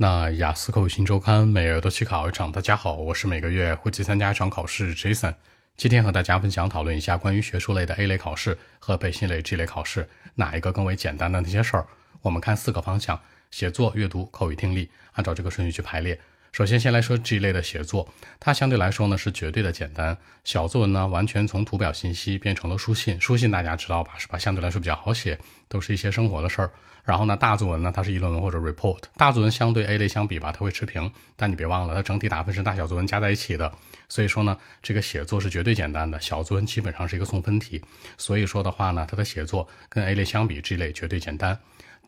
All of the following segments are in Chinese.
那雅思口语新周刊每月都去考一场。大家好，我是每个月会去参加一场考试 Jason。今天和大家分享讨论一下关于学术类的 A 类考试和背信类 G 类考试哪一个更为简单的那些事儿。我们看四个方向：写作、阅读、口语、听力，按照这个顺序去排列。首先，先来说这一类的写作，它相对来说呢是绝对的简单。小作文呢完全从图表信息变成了书信，书信大家知道吧？是吧？相对来说比较好写，都是一些生活的事儿。然后呢，大作文呢，它是议论文或者 report。大作文相对 A 类相比吧，它会持平，但你别忘了，它整体打分是大小作文加在一起的。所以说呢，这个写作是绝对简单的，小作文基本上是一个送分题。所以说的话呢，它的写作跟 A 类相比，G 类绝对简单。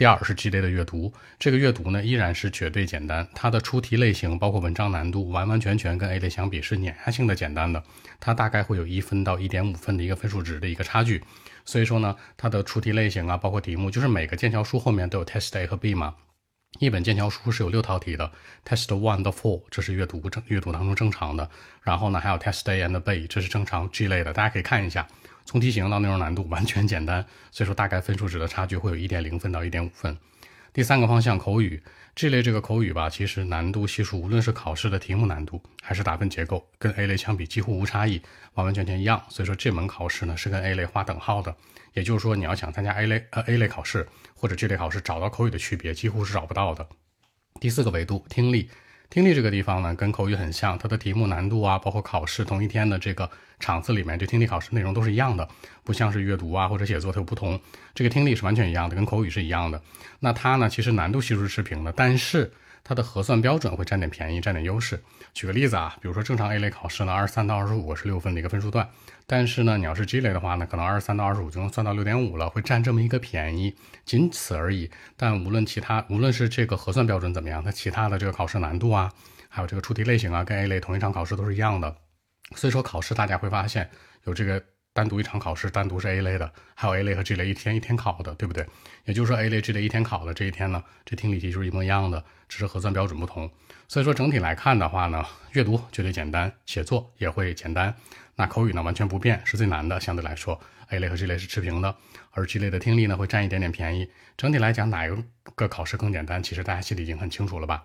第二是 G 类的阅读，这个阅读呢依然是绝对简单，它的出题类型包括文章难度，完完全全跟 A 类相比是碾压性的简单的，它大概会有一分到一点五分的一个分数值的一个差距。所以说呢，它的出题类型啊，包括题目，就是每个剑桥书后面都有 test A 和 B 嘛。一本剑桥书是有六套题的，test one 到 four 这是阅读正阅读当中正常的。然后呢，还有 test A and B 这是正常 G 类的，大家可以看一下，从题型到内容难度 完全简单。所以说大概分数值的差距会有一点零分到一点五分。第三个方向口语。这类这个口语吧，其实难度系数，无论是考试的题目难度，还是打分结构，跟 A 类相比几乎无差异，完完全全一样。所以说这门考试呢是跟 A 类划等号的。也就是说，你要想参加 A 类呃 A 类考试或者这类考试，找到口语的区别几乎是找不到的。第四个维度，听力。听力这个地方呢，跟口语很像，它的题目难度啊，包括考试同一天的这个场次里面，这听力考试内容都是一样的，不像是阅读啊或者写作它有不同。这个听力是完全一样的，跟口语是一样的。那它呢，其实难度系数是持平的，但是。它的核算标准会占点便宜，占点优势。举个例子啊，比如说正常 A 类考试呢，二十三到二十五是六分的一个分数段，但是呢，你要是 G 类的话呢，可能二十三到二十五就能算到六点五了，会占这么一个便宜，仅此而已。但无论其他，无论是这个核算标准怎么样，它其他的这个考试难度啊，还有这个出题类型啊，跟 A 类同一场考试都是一样的。所以说考试大家会发现有这个。单独一场考试，单独是 A 类的，还有 A 类和 G 类一天一天考的，对不对？也就是说，A 类、G 类一天考的这一天呢，这听力题就是一模一样的，只是核算标准不同。所以说整体来看的话呢，阅读绝对简单，写作也会简单。那口语呢完全不变，是最难的。相对来说，A 类和 G 类是持平的，而 G 类的听力呢会占一点点便宜。整体来讲，哪一个考试更简单？其实大家心里已经很清楚了吧？